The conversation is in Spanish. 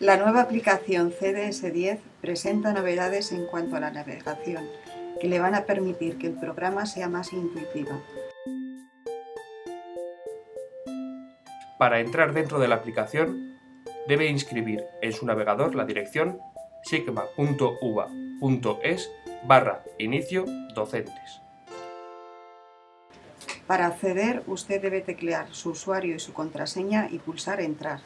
La nueva aplicación CDS10 presenta novedades en cuanto a la navegación, que le van a permitir que el programa sea más intuitivo. Para entrar dentro de la aplicación, debe inscribir en su navegador la dirección sigma.uva.es barra inicio docentes. Para acceder, usted debe teclear su usuario y su contraseña y pulsar Entrar.